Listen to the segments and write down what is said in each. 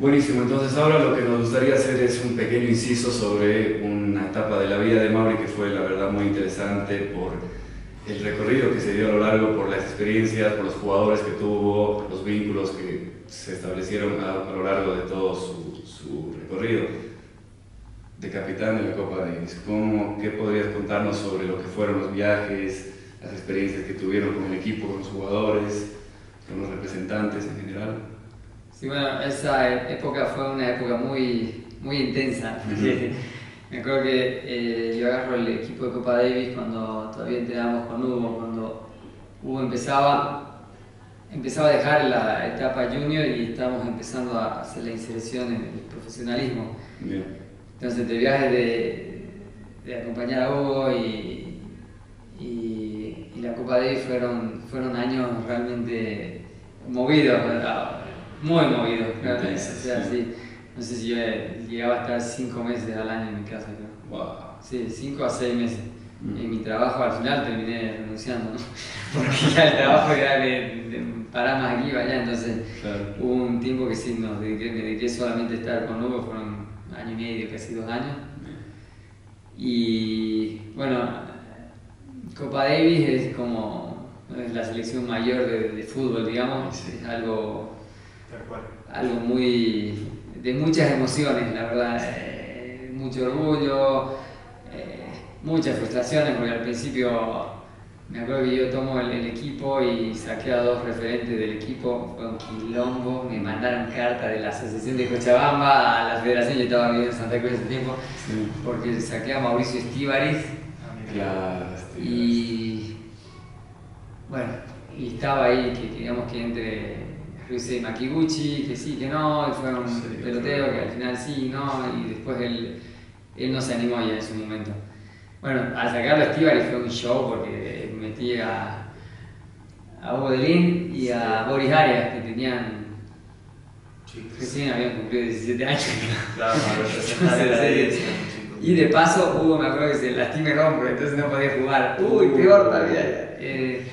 Buenísimo, entonces ahora lo que nos gustaría hacer es un pequeño inciso sobre una etapa de la vida de Mauri que fue la verdad muy interesante por el recorrido que se dio a lo largo, por las experiencias, por los jugadores que tuvo, los vínculos que se establecieron a, lo largo de todo su, recorrido de capitán de la Copa Davis. ¿Cómo, ¿Qué podrías contarnos sobre lo que fueron los viajes, las experiencias que tuvieron con el equipo, con los jugadores, con los representantes en general? Sí, bueno, esa época fue una época muy, muy intensa. Me acuerdo que eh, yo agarro el equipo de Copa Davis cuando todavía entrenábamos con Hugo, cuando Hugo empezaba, empezaba a dejar la etapa junior y estábamos empezando a hacer la inserción en el profesionalismo. Entonces, de viajes de, de, acompañar a Hugo y, y, la Copa Davis fueron, fueron años realmente movidos muy movido, claro. O sea, sí. No sé si yo llegaba a estar cinco meses al año en mi casa, creo. Wow. Sí, cinco a seis meses. Mm. En mi trabajo al final terminé renunciando, ¿no? Porque ya el trabajo era de, de parar más aquí y allá, entonces hubo un tiempo que sí nos dediqué, me dediqué solamente a estar con Hugo, fueron un año y medio, casi dos años. Y bueno, Copa Davis es como es la selección mayor de, de fútbol, digamos, es algo algo muy de muchas emociones, la verdad, eh, mucho orgullo, eh, muchas frustraciones, porque al principio me acuerdo que yo tomo el, equipo y saqué a dos referentes del equipo, fue un quilombo, me mandaron carta de la Asociación de Cochabamba a la Federación, yo estaba viviendo en Santa Cruz ese tiempo, porque saqué a Mauricio Estíbaris. y bueno, y estaba ahí, que digamos que entre Luis Makiguchi, que sí, que no, y fue un peloteo que al final sí, no, y después él, él no se animó ya en su momento. Bueno, al sacarlo a fue un show porque metí a, a Hugo Delín y a Boris Arias, que tenían. Recién habían cumplido 17 años. Claro, Y de paso, Hugo me acuerdo que se lastimó el hombro, entonces no podía jugar. Uy, peor todavía. Eh,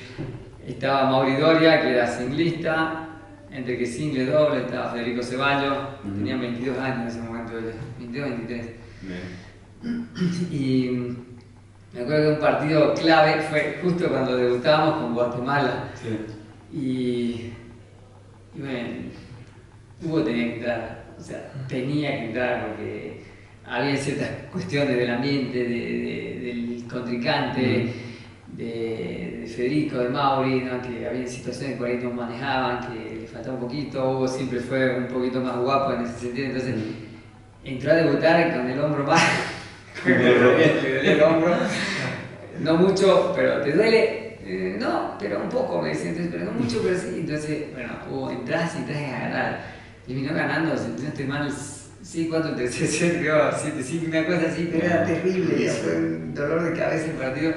estaba Mauri Doria, que era singlista, entre que single, doble, estaba Federico Ceballos, tenía 22 años en ese momento, 22, 23. Y me acuerdo que un partido clave fue justo cuando debutábamos con Guatemala. Y, y, bueno, Hugo tenía que entrar, o sea, tenía que entrar porque había ciertas cuestiones del ambiente, de, del contrincante de, Federico, de Mauri, que había situaciones que por ahí no manejaban, que faltaba un poquito, Hugo siempre fue un poquito más guapo en ese sentido, entonces entró a debutar con el hombro más, el hombro, no mucho, pero ¿te duele? Eh, no, pero un poco, me decía, entonces, pero no mucho, pero sí, entonces, bueno, Hugo, entras y entras a ganar, y vino ganando, no estoy mal, Sí, cuatro terceros, creo, siete, sí, una cosa así, pero era terrible, fue un dolor de cabeza el partido.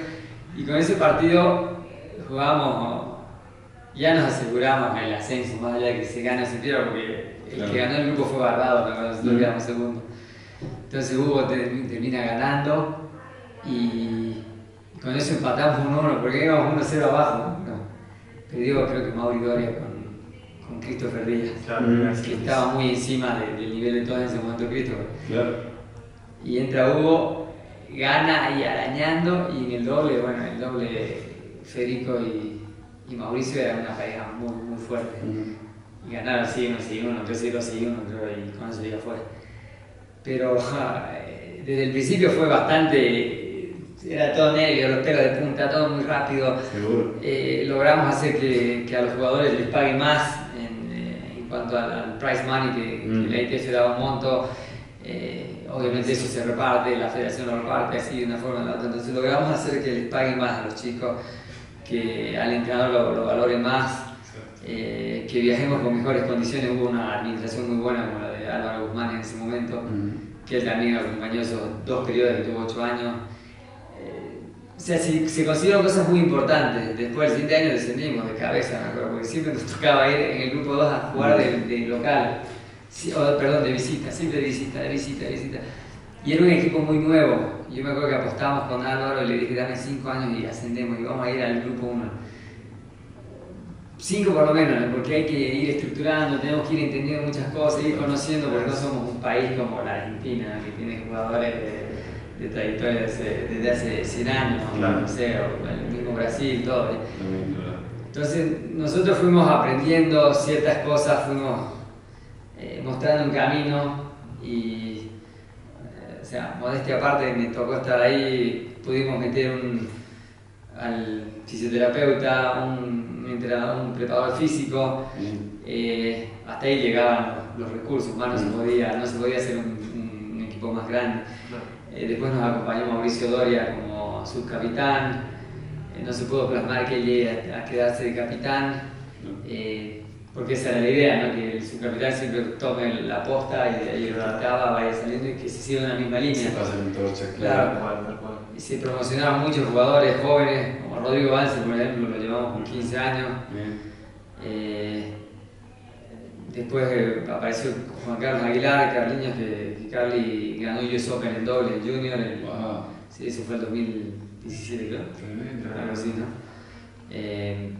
Y con ese partido jugamos, ya nos aseguramos el ascenso, más allá de que se gane o se pierda, porque el que ganó el grupo fue Barbado, cuando nosotros quedamos segundo. Entonces Hugo termina ganando y con eso empatamos un 1 porque íbamos 1-0 abajo. No. Perdió creo que Mauri Doria con, con Christopher Díaz, que estaba muy encima del nivel de todos en ese momento Christopher. Claro. Y entra Hugo gana ahí arañando y en el doble, bueno, el doble Federico y, Mauricio era una pareja muy, muy fuerte. Y ganaron así, uno sí, uno, 3 2 y 1, creo, y con eso ya fue. Pero desde el principio fue bastante, era todo negro, los pelos de punta, todo muy rápido. Eh, logramos hacer que, que, a los jugadores les paguen más en, eh, en cuanto al, price money, que, que la ITF daba un monto. Eh, obviamente eso se reparte, la federación lo reparte así de una forma o de otra, entonces logramos hacer que les paguen más a los chicos, que al entrenador lo, valoren más, eh, que viajemos con mejores condiciones, hubo una administración muy buena como la de Álvaro Guzmán en ese momento, que él también acompañó esos dos periodos que tuvo ocho años. Eh, o sea, se, se consiguieron cosas muy importantes. Después del siguiente año descendimos de cabeza, me acuerdo, porque siempre nos tocaba ir en el grupo 2 a jugar de local perdón, de visita, siempre de visita, de visita, de visita. Y era un equipo muy nuevo. Yo me acuerdo que apostábamos con Álvaro y le dije, dame cinco años y ascendemos y vamos a ir al grupo 1. cinco por lo menos, porque hay que ir estructurando, tenemos que ir entendiendo muchas cosas, ir conociendo, porque no somos un país como la Argentina, que tiene jugadores de, trayectoria desde, hace 100 años, no sé, o el mismo Brasil, todo. Entonces nosotros fuimos aprendiendo ciertas cosas, fuimos eh, mostrando un camino y, eh, sea, modestia aparte, me tocó estar ahí, pudimos meter un, al fisioterapeuta, un, un preparador físico, eh, hasta ahí llegaban los, recursos, más no se podía, no se podía hacer un, equipo más grande. después nos acompañó Mauricio Doria como subcapitán, no se pudo plasmar que llegue a, quedarse de capitán, eh, porque esa era la idea, ¿no? que el subcapitán siempre tome la posta y de ahí estaba, vaya saliendo y que se siga una misma línea. Se pasen torcha, claro. claro. Y se promocionaban muchos jugadores jóvenes, como Rodrigo Vance, por ejemplo, lo llevamos con 15 años. Eh, después eh, apareció Juan Carlos Aguilar, Carliños, que, que Carly ganó US Open en doble, junior. Sí, eso fue el 2000. 17 creo, algo así, ¿no? Eh,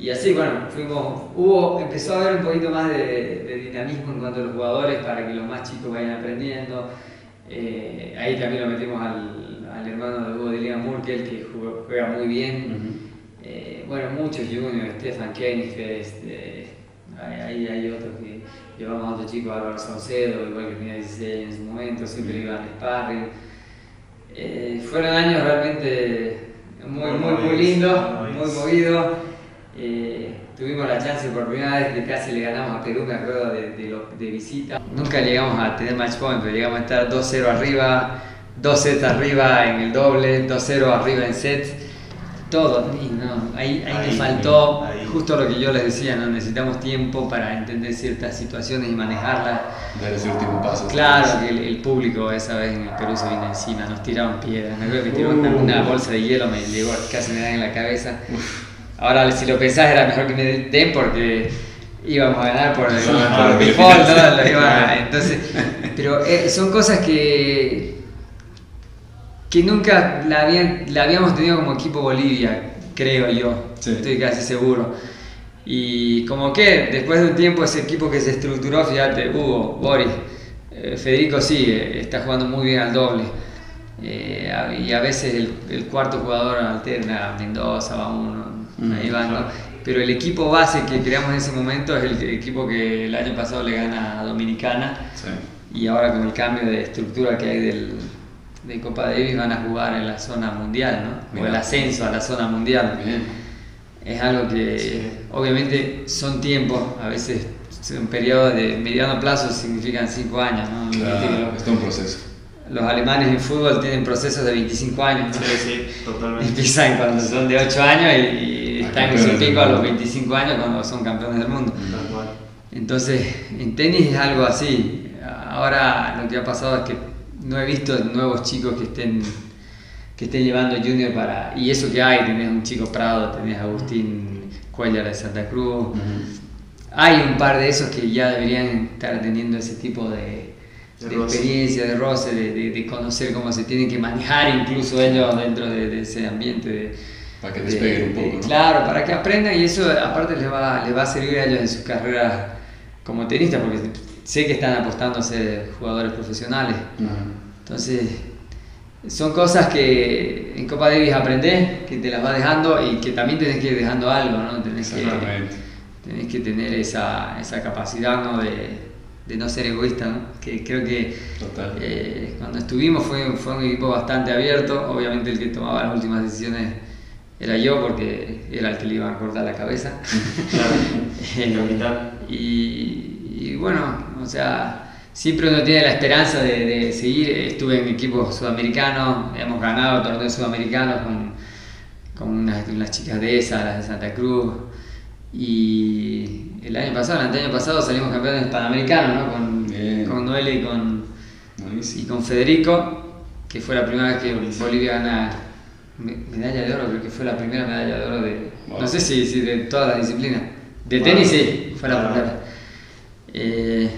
y así, bueno, fuimos, hubo, empezó a haber un poquito más de, dinamismo en cuanto a los jugadores para que los más chicos vayan aprendiendo. Eh, ahí también lo metimos al, al hermano de Hugo de Liga Murkel, que juega, muy bien. Eh, bueno, muchos juniors, Stefan Kenifest, ahí hay otros que llevamos a otros chicos, Álvaro Saucedo, igual que tenía 16 en su momento, siempre iban al sparring. Eh, fueron años realmente muy, muy, muy, lindos, muy movidos. Eh, tuvimos la chance por primera vez que casi le ganamos a Perú, me acuerdo de, de, visita. Nunca llegamos a tener match point, pero llegamos a estar 2-0 arriba, 2 sets arriba en el doble, 2-0 arriba en sets todo, no, ahí, ahí, faltó justo lo que yo les decía, ¿no? necesitamos tiempo para entender ciertas situaciones y manejarlas. Dar ese último paso. Claro, que el, público esa vez en el Perú se vino encima, nos tiraron piedras, me acuerdo que una, uh. bolsa de hielo, me llegó, casi me dan en la cabeza. Ahora, si lo pensás, era mejor que me den porque íbamos a ganar por, por default, ¿no? entonces, pero eh, son cosas que que nunca la, la habíamos tenido como equipo Bolivia, creo yo, estoy casi seguro. Y como que después de un tiempo ese equipo que se estructuró, fíjate, Hugo, Boris, eh, Federico sí, está jugando muy bien al doble. Eh, y a veces el, cuarto jugador alterna, Mendoza, va uno, mm, ahí va, Pero el equipo base que creamos en ese momento es el equipo que el año pasado le gana a Dominicana. Y ahora con el cambio de estructura que hay del, de Copa Davis van a jugar en la zona mundial, ¿no? O el ascenso a la zona mundial. Es algo que obviamente son tiempos, a veces un periodo de mediano plazo significan 5 años, ¿no? Claro, es un proceso. Los alemanes en fútbol tienen procesos de 25 años, ¿no? Sí, sí, totalmente. Empiezan cuando son de 8 años y, están en su pico a los 25 años cuando son campeones del mundo. Entonces, en tenis es algo así. Ahora lo que ha pasado es que no he visto nuevos chicos que estén que estén llevando junior para y eso que hay tenés un chico Prado tenés Agustín Cuellar de Santa Cruz hay un par de esos que ya deberían estar teniendo ese tipo de, experiencia de roce de, conocer cómo se tienen que manejar incluso ellos dentro de, ese ambiente para que despeguen un poco claro para que aprendan y eso aparte les va, les va a servir a ellos en sus carreras como tenistas porque sé que están apostando a ser jugadores profesionales. Entonces, son cosas que en Copa Davis aprendés, que te las va dejando y que también tenés que ir dejando algo, ¿no? Tenés, que, tenés que tener esa, esa capacidad ¿no? De, de, no ser egoísta, ¿no? Que creo que eh, cuando estuvimos fue, fue un equipo bastante abierto, obviamente el que tomaba las últimas decisiones era yo porque era el que le iba a cortar la cabeza. Claro, y, y bueno, o sea, siempre uno tiene la esperanza de, seguir. Estuve en equipos sudamericanos, hemos ganado torneos sudamericanos con, con unas, chicas de esa, las de Santa Cruz. Y el año pasado, el año pasado salimos campeones panamericanos, ¿no? Con, con Noel y con, y con Federico, que fue la primera vez que Bolivia gana medalla de oro, creo que fue la primera medalla de oro de, no sé si, si de todas las disciplinas. De tenis sí, fue la primera. Eh,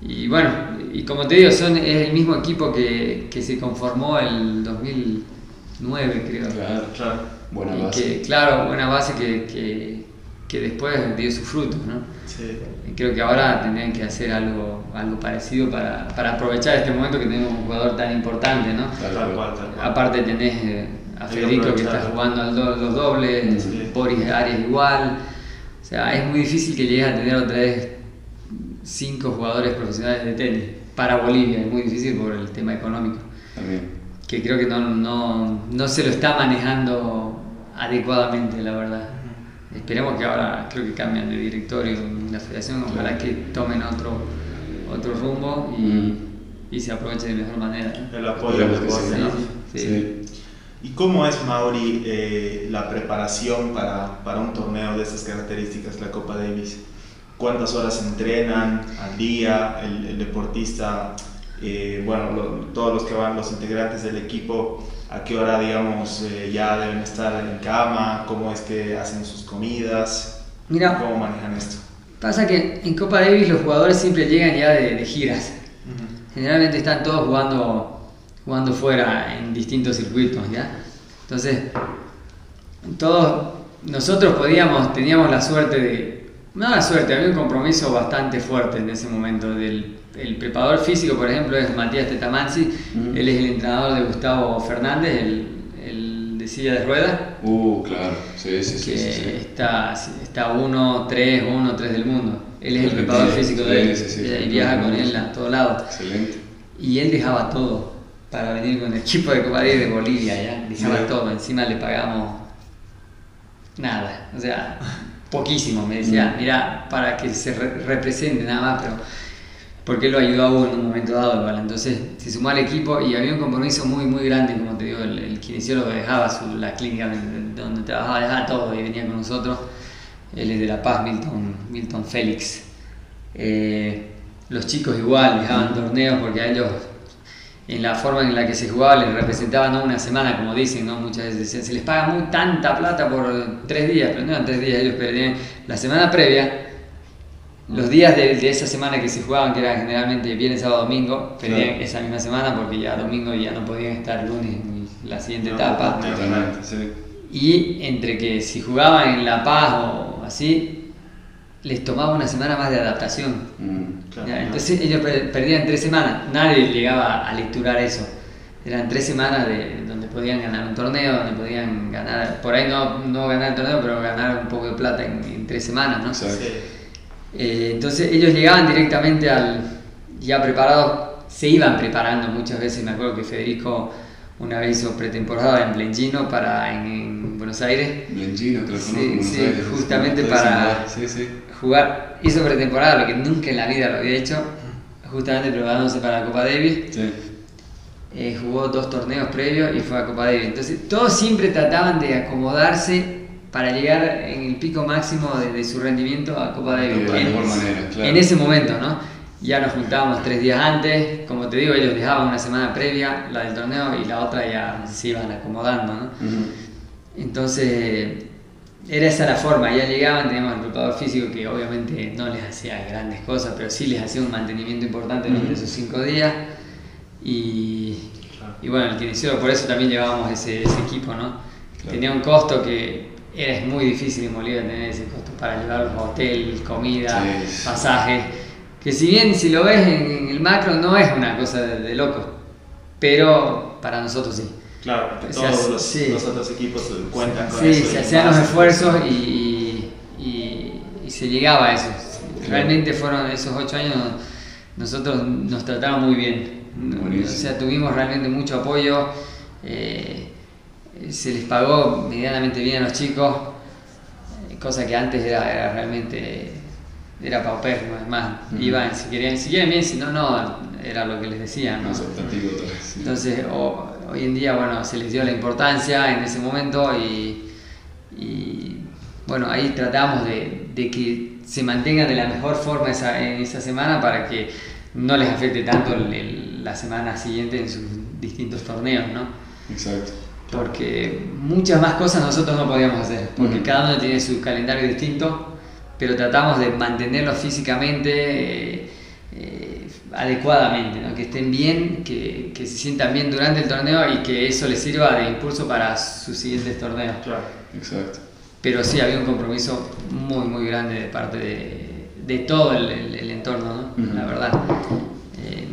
y bueno, y como te digo, son, es el mismo equipo que, que se conformó el 2009, creo. Claro, claro. Buena base. Que, claro, buena base que, que, que después dio sus frutos, ¿no? Sí. Creo que ahora tendrían que hacer algo, algo parecido para, para aprovechar este momento que tenemos un jugador tan importante, ¿no? Tal cual, tal cual. Aparte tenés eh, a Federico que está jugando al los dobles, Boris Arias igual. O sea, es muy difícil que llegues a tener otra vez cinco jugadores profesionales de tenis para Bolivia, es muy difícil por el tema económico. También. Que creo que no, no, no se lo está manejando adecuadamente, la verdad. Esperemos que ahora creo que cambien de directorio en la federación, ojalá que tomen otro, otro rumbo y, mm. y se aproveche de mejor manera. El apoyo que sí, sí. ¿Y cómo es, Mauri, eh, la preparación para, para, un torneo de estas características, la Copa Davis? ¿Cuántas horas entrenan al día el, deportista? Eh, bueno, todos los que van, los integrantes del equipo, a qué hora, digamos, eh, ya deben estar en cama, cómo es que hacen sus comidas, Mira, cómo manejan esto. Pasa que en Copa Davis los jugadores siempre llegan ya de, giras. Generalmente están todos jugando, jugando fuera en distintos circuitos, ¿ya? Entonces, todos nosotros podíamos, teníamos la suerte de, no la suerte, había un compromiso bastante fuerte en ese momento del el preparador físico, por ejemplo, es Matías Tetamansi, él es el entrenador de Gustavo Fernández, el, el de silla de ruedas. Uh, claro, sí, sí, sí. Que Está, está uno, tres, uno, tres del mundo. Él es el preparador físico de él, y viaja con él a todos lados. Excelente. Y él dejaba todo para venir con el equipo de Copa de Bolivia, ya, dejaba todo, encima le pagamos nada, o sea, poquísimo, me decía, mira, para que se represente nada más, pero porque él lo ayudó a uno en un momento dado, ¿vale? Entonces se sumó al equipo y había un compromiso muy, muy grande, como te digo, el, el kinesiólogo dejaba su, la clínica donde trabajaba, dejaba todo y venía con nosotros. Él es de La Paz, Milton, Milton Félix. Eh, los chicos igual dejaban torneos porque a ellos, en la forma en la que se jugaba, les representaban ¿no? una semana, como dicen, ¿no? muchas veces se les paga muy tanta plata por tres días, pero no eran tres días, ellos perdían la semana previa los días de, esa semana que se jugaban, que era generalmente viernes, sábado, domingo, perdían esa misma semana porque ya domingo ya no podían estar lunes en la siguiente etapa. Y entre que si jugaban en La Paz o así, les tomaba una semana más de adaptación. Mm, entonces ellos perdían tres semanas, nadie llegaba a lecturar eso. Eran tres semanas de, donde podían ganar un torneo, donde podían ganar, por ahí no, no ganar el torneo, pero ganar un poco de plata en, tres semanas, ¿no? Eh, entonces ellos llegaban directamente al ya preparado, se iban preparando muchas veces, me acuerdo que Federico una vez hizo pretemporada en Blengino para en, Buenos Aires. Blengino, creo sí, sí, justamente para jugar, hizo pretemporada, lo que nunca en la vida lo había hecho, justamente preparándose para la Copa Davis. Eh, jugó dos torneos previos y fue a Copa Davis. Entonces todos siempre trataban de acomodarse para llegar en el pico máximo de, su rendimiento a Copa de en, manera, claro. en ese momento, ¿no? Ya nos juntábamos tres días antes, como te digo, ellos dejaban una semana previa la del torneo y la otra ya se iban acomodando, ¿no? Entonces, era esa la forma, ya llegaban, teníamos el preparador físico que obviamente no les hacía grandes cosas, pero sí les hacía un mantenimiento importante durante esos cinco días y, y bueno, el kinesiólogo, por eso también llevábamos ese, ese equipo, ¿no? Tenía un costo que es muy difícil en Bolivia tener ese costo para llevarlos a hotel, comida, pasaje. Que si bien si lo ves en, el macro no es una cosa de, loco, pero para nosotros sí. Claro, todos los, otros equipos cuentan con eso. Sí, se hacían los esfuerzos y, y, se llegaba a eso. Realmente fueron esos ocho años, nosotros nos tratamos muy bien. O sea, tuvimos realmente mucho apoyo. Eh, se les pagó medianamente bien a los chicos, eh, cosa que antes era, realmente era paupérrimo, además iban, si querían, si quieren bien, si no, no, era lo que les decían. Entonces, hoy en día, bueno, se les dio la importancia en ese momento y, bueno, ahí tratamos de, que se mantengan de la mejor forma esa, en esa semana para que no les afecte tanto la semana siguiente en sus distintos torneos, ¿no? Exacto porque muchas más cosas nosotros no podíamos hacer, porque cada uno tiene su calendario distinto, pero tratamos de mantenerlos físicamente eh, eh, adecuadamente, que estén bien, que, que, se sientan bien durante el torneo y que eso les sirva de impulso para sus siguientes torneos. Claro, exacto. pero sí había un compromiso muy, muy grande de parte de, de todo el, el, entorno, ¿no? la verdad.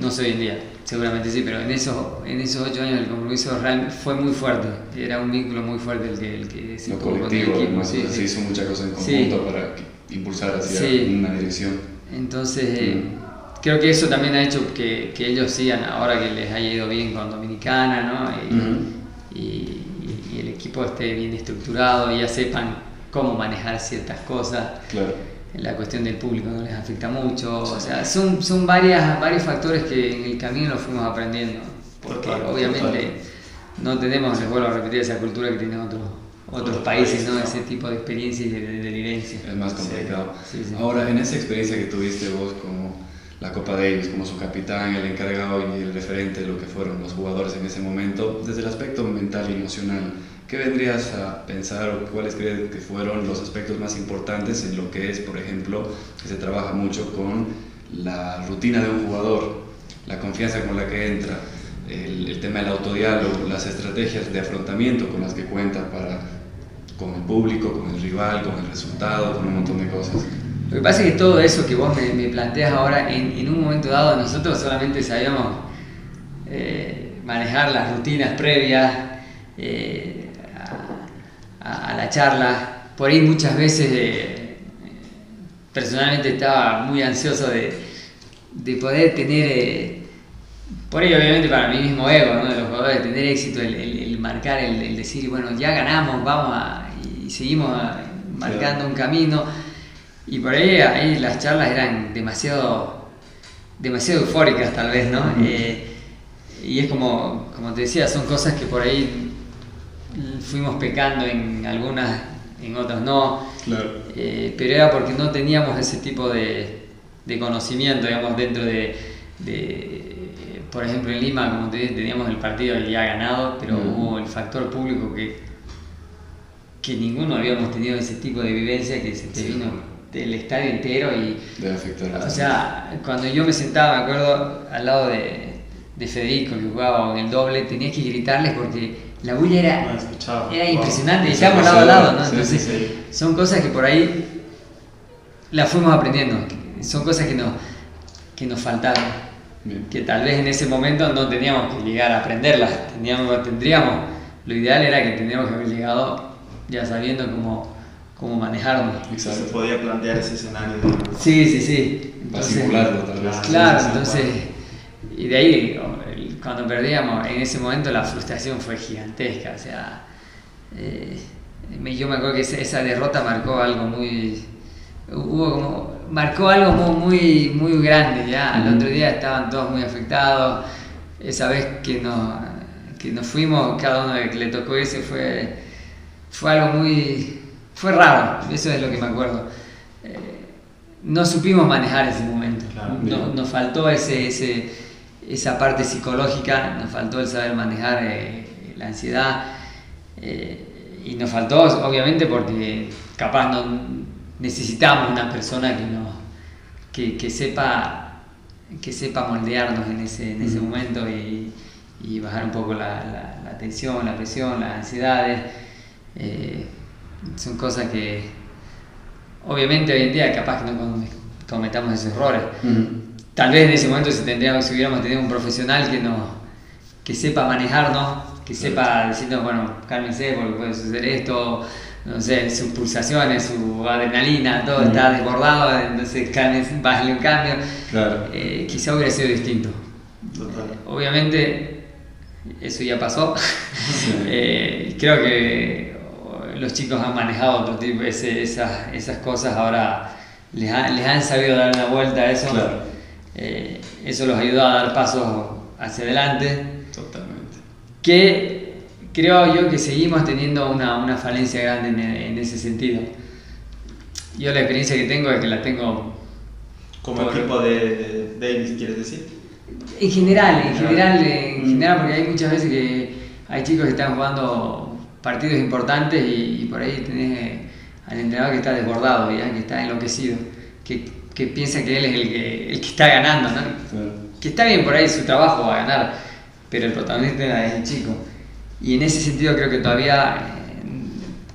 No sé hoy en día, seguramente sí, pero en esos, en esos ocho años el compromiso real fue muy fuerte, era un vínculo muy fuerte el que, el que se Lo colectivo, el equipo, sí, se hizo muchas cosas en conjunto para impulsar hacia una dirección. Entonces, eh, creo que eso también ha hecho que, que, ellos sigan, ahora que les haya ido bien con Dominicana, ¿no? y, el equipo esté bien estructurado y ya sepan cómo manejar ciertas cosas. Claro. La cuestión del público no les afecta mucho. O sea, son, son varias, varios factores que en el camino los fuimos aprendiendo. Porque obviamente no tenemos, les vuelvo a repetir, esa cultura que tienen otros otros países, ¿no? Ese tipo de experiencia y de, de, Es más complicado. Ahora, en esa experiencia que tuviste vos como la Copa Davis, como su capitán, el encargado y el referente de lo que fueron los jugadores en ese momento, desde el aspecto mental y emocional, ¿qué vendrías a pensar o cuáles crees que fueron los aspectos más importantes en lo que es, por ejemplo, que se trabaja mucho con la rutina de un jugador, la confianza con la que entra, el, el tema del autodiálogo, las estrategias de afrontamiento con las que cuenta para con el público, con el rival, con el resultado, con un montón de cosas. Lo que pasa es que todo eso que vos me, planteas ahora, en, en, un momento dado nosotros solamente sabíamos eh, manejar las rutinas previas eh, a, la charla. Por ahí muchas veces eh, personalmente estaba muy ansioso de, de poder tener, por ahí obviamente para mí mismo ego, ¿no? de los jugadores, tener éxito, el, el, marcar, el, decir, bueno, ya ganamos, vamos a y seguimos marcando un camino. Y por ahí, ahí las charlas eran demasiado, demasiado eufóricas tal vez, ¿no? Eh, y es como, como te decía, son cosas que por ahí fuimos pecando en algunas, en otras no. Eh, pero era porque no teníamos ese tipo de, de conocimiento, digamos, dentro de, de, por ejemplo, en Lima, como te dije, teníamos el partido ya ganado, pero hubo el factor público que que ninguno habíamos tenido ese tipo de vivencia que se te vino del estadio entero y o sea cuando yo me sentaba me acuerdo al lado de, de Federico que jugaba en el doble tenía que gritarles porque la bulla era, era impresionante y estábamos lado a lado ¿no? entonces son cosas que por ahí las fuimos aprendiendo son cosas que, no, que nos faltaron que tal vez en ese momento no teníamos que llegar a aprenderlas teníamos, tendríamos lo ideal era que tendríamos que haber llegado ya sabiendo cómo, cómo manejarlo. Se podía plantear ese escenario. Sí, sí, sí. Para simularlo tal vez. Claro, entonces, y de ahí, cuando perdíamos, en ese momento la frustración fue gigantesca, o sea, eh, yo me acuerdo que esa derrota marcó algo muy, hubo como, marcó algo muy, muy, grande, ya, al otro día estaban todos muy afectados, esa vez que nos, que nos fuimos, cada uno que le tocó ese fue fue algo muy... fue raro, eso es lo que me acuerdo. Eh, no supimos manejar ese momento, nos faltó ese, ese, esa parte psicológica, nos faltó el saber manejar eh, la ansiedad eh, y nos faltó obviamente porque capaz no necesitamos una persona que, no, que, que sepa que sepa moldearnos en ese, en ese momento y, y, bajar un poco la, la, la tensión, la presión, las ansiedades. Eh, son cosas que obviamente hoy en día capaz que no cometamos esos errores. Tal vez en ese momento si, tendríamos, si hubiéramos tenido un profesional que, no, que sepa manejarnos, que sepa decirnos, bueno, cálmense porque puede suceder esto, no sé, sus pulsaciones, su adrenalina, todo está desbordado, entonces cálmense, bájale un cambio. Eh, quizá hubiera sido distinto. obviamente eso ya pasó. Eh, creo que los chicos han manejado otro tipo, esas, esas cosas, ahora les, les, han sabido dar una vuelta a eso. Eh, eso los ayudó a dar pasos hacia adelante. Totalmente. Que creo yo que seguimos teniendo una, una falencia grande en, ese sentido. Yo la experiencia que tengo es que la tengo... ¿Como equipo de, Davis, quieres decir? En general, en general, en mm. general, porque hay muchas veces que hay chicos que están jugando partidos importantes y, por ahí tenés al entrenador que está desbordado, que está enloquecido, que, que, piensa que él es el que, el que está ganando, ¿no? que está bien por ahí su trabajo va a ganar, pero el protagonista es el chico. Y en ese sentido creo que todavía,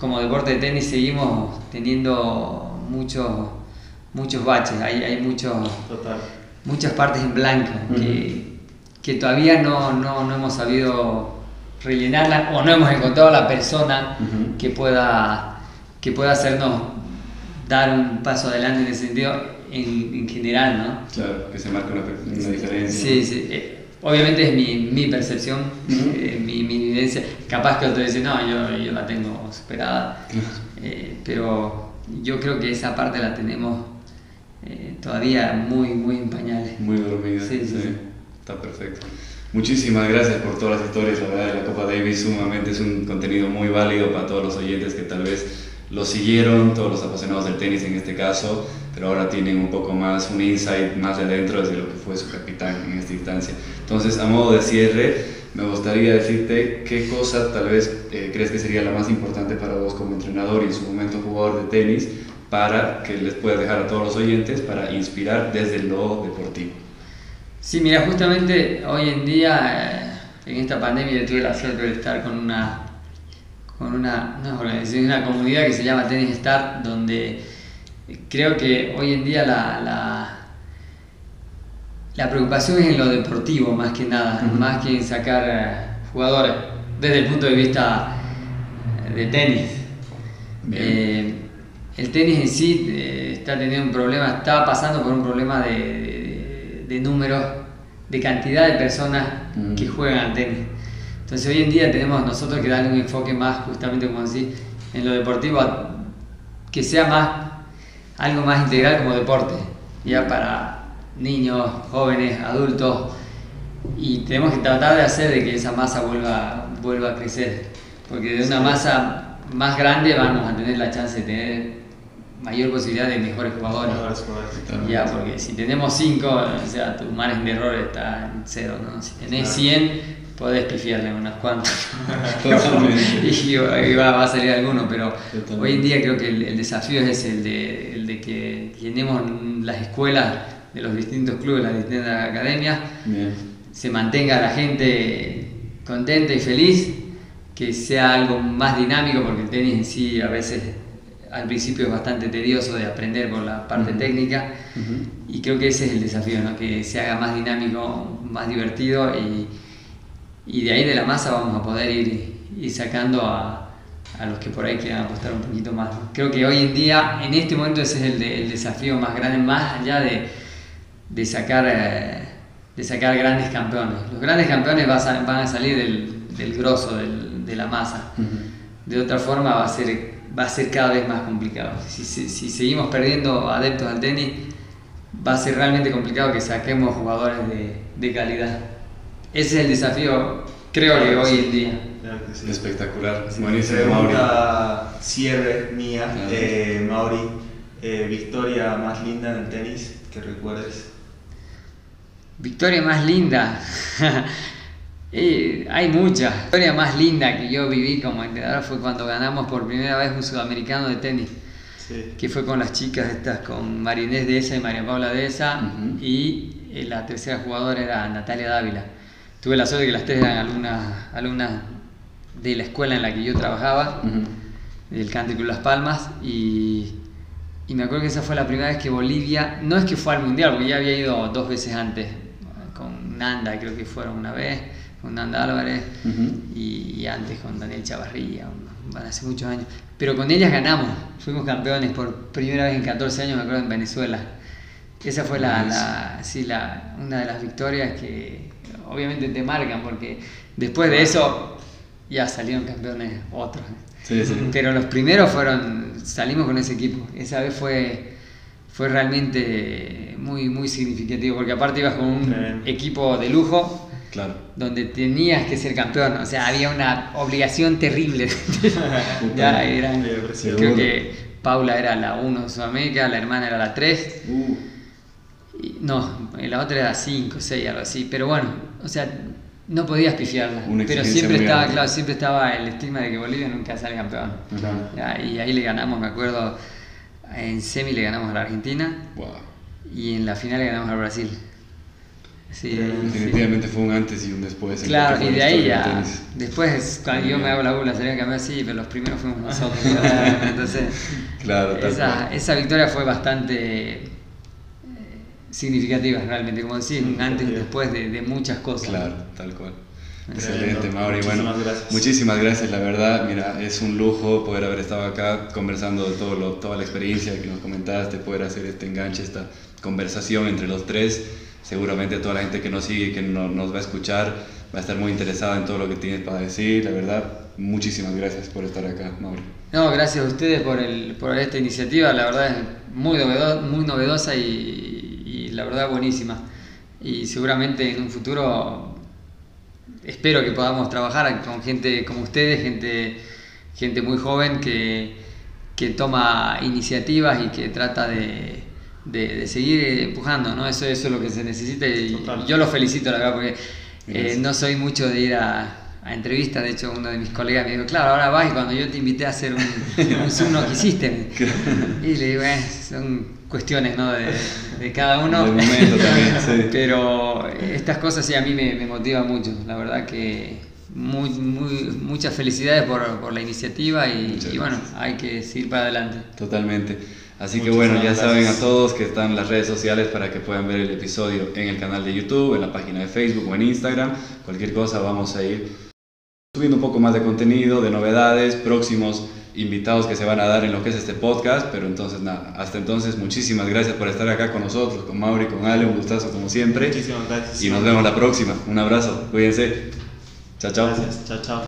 como deporte de tenis seguimos teniendo muchos muchos baches, hay, hay muchos, muchas partes en blanco que, que, todavía no, no, no, hemos sabido rellenarla o no hemos encontrado la persona que, pueda, que pueda hacernos dar un paso adelante en ese sentido en, en general, ¿no? Claro, que se marque una, una diferencia. Sí, sí. Eh, obviamente es mi, mi percepción, eh, mi, mi, evidencia. Capaz que otro dice, no, yo, yo la tengo superada. Eh, pero yo creo que esa parte la tenemos todavía muy, muy en pañales. Muy dormida. Sí, sí, sí. Está perfecto. Muchísimas gracias por todas las historias, la verdad, de la Copa Davis sumamente es un contenido muy válido para todos los oyentes que tal vez lo siguieron, todos los apasionados del tenis en este caso, pero ahora tienen un poco más, un insight más de adentro desde lo que fue su capitán en esta instancia. Entonces, a modo de cierre, me gustaría decirte qué cosa tal vez eh, crees que sería la más importante para vos como entrenador y en su momento jugador de tenis para que les puedas dejar a todos los oyentes para inspirar desde lo deportivo. Sí, mira, justamente hoy en día, eh, en esta pandemia, tuve la suerte de estar con una con una, una organización, una comunidad que se llama Tennis Start, donde creo que hoy en día la, la, la preocupación es en lo deportivo más que nada, más que en sacar eh, jugadores desde el punto de vista de tenis. Eh, el tenis en sí está teniendo un problema, está pasando por un problema de, de, números, de cantidad de personas que juegan al tenis. Entonces hoy en día tenemos nosotros que darle un enfoque más, justamente como decís, en lo deportivo, que sea más algo más integral como deporte, ya para niños, jóvenes, adultos, y tenemos que tratar de hacer de que esa masa vuelva, vuelva a crecer, porque de una masa más grande vamos a tener la chance de tener mayor posibilidad de mejores jugadores. Ya, porque si tenemos 5, o sea, tu margen de error está en cero, ¿no? Si tenés 100, podés pifiarle unas cuantas. y, va, a salir alguno, pero hoy en día creo que el, desafío es el de, el de, que llenemos las escuelas de los distintos clubes, las distintas academias, se mantenga la gente contenta y feliz, que sea algo más dinámico, porque el tenis en sí a veces al principio es bastante tedioso de aprender por la parte técnica y creo que ese es el desafío, ¿no? que se haga más dinámico, más divertido y, y de ahí de la masa vamos a poder ir, sacando a, a, los que por ahí quieran apostar un poquito más. Creo que hoy en día, en este momento, ese es el, el desafío más grande, más allá de, de sacar, eh, de sacar grandes campeones. Los grandes campeones van a, salir del, del grosso del, de la masa. De otra forma va a ser, va a ser cada vez más complicado. Si, si, si seguimos perdiendo adeptos al tenis, va a ser realmente complicado que saquemos jugadores de, de calidad. Ese es el desafío, creo que hoy en día. Espectacular. Buenísimo, Mauri. cierre mía, eh, Mauri. Eh, victoria más linda en el tenis que recuerdes. Victoria más linda. Eh, hay muchas. La historia más linda que yo viví como entrenador fue cuando ganamos por primera vez un sudamericano de tenis. Que fue con las chicas estas, con Marinés de esa y María Paula de esa. Y la tercera jugadora era Natalia Dávila tuve la suerte de que las tres eran alumnas, alumnas de la escuela en la que yo trabajaba, del Country Club Las Palmas, y, y, me acuerdo que esa fue la primera vez que Bolivia, no es que fue al Mundial, porque ya había ido dos veces antes, con Nanda, creo que fueron una vez, con Nanda Álvarez, y, antes con Daniel Chavarría, hace muchos años. Pero con ellas ganamos, fuimos campeones por primera vez en 14 años, me acuerdo, en Venezuela. Esa fue la, la, sí, la, una de las victorias que, obviamente te marcan porque después de eso ya salieron campeones otros. Pero los primeros fueron, salimos con ese equipo. Esa vez fue, fue realmente muy, muy significativo porque aparte ibas con un equipo de lujo. Claro. Donde tenías que ser campeón, o sea, había una obligación terrible. ya eran, creo que Paula era la 1 de Sudamérica, la hermana era la 3. Uh. no, la otra era 5, 6, algo así. Pero bueno, o sea, no podías pifiarla. Pero siempre estaba, claro, siempre estaba el estigma de que Bolivia nunca sale campeón. y ahí le ganamos, me acuerdo, en semi le ganamos a la Argentina. Y en la final le ganamos al Brasil. Sí, Definitivamente fue un antes y un después. Claro, y de ahí ya. Después, cuando yo me hago la bula, sería que así, pero los primeros fuimos nosotros. Entonces, claro, esa, esa, victoria fue bastante eh, significativa, realmente. Como decís, un antes y después de, de muchas cosas. Claro, tal cual. Excelente, Mauri. Bueno, gracias. muchísimas gracias, la verdad. Mira, es un lujo poder haber estado acá conversando de todo lo, toda la experiencia que nos comentaste, poder hacer este enganche, esta conversación entre los tres. Seguramente toda la gente que nos sigue, que nos va a escuchar, va a estar muy interesada en todo lo que tienes para decir. La verdad, muchísimas gracias por estar acá, Mauri. No, gracias a ustedes por, el, por esta iniciativa. La verdad es muy, novedosa, muy novedosa y, y la verdad buenísima. Y seguramente en un futuro espero que podamos trabajar con gente como ustedes, gente, gente muy joven que, que toma iniciativas y que trata de, de, seguir empujando, ¿no? Eso, eso es lo que se necesita y yo los felicito, la verdad, porque eh, no soy mucho de ir a, a entrevistas, de hecho uno de mis colegas me dijo, claro, ahora vas y cuando yo te invité a hacer un, un Zoom no quisiste. y le digo, eh, son cuestiones ¿no? de, de, cada uno. momento también, sí. Pero estas cosas sí a mí me, me motivan mucho. La verdad que muy, muy, muchas felicidades por, por la iniciativa y, y, bueno, hay que seguir para adelante. Totalmente. Así que bueno, ya saben a todos que están las redes sociales para que puedan ver el episodio en el canal de YouTube, en la página de Facebook o en Instagram. Cualquier cosa vamos a ir subiendo un poco más de contenido, de novedades, próximos invitados que se van a dar en lo que es este podcast, pero entonces nada, hasta entonces muchísimas gracias por estar acá con nosotros, con Mauri, con Ale, un gustazo como siempre. Muchísimas gracias. Y nos vemos la próxima. Un abrazo, cuídense. Chao, chao. Gracias, chao, chao.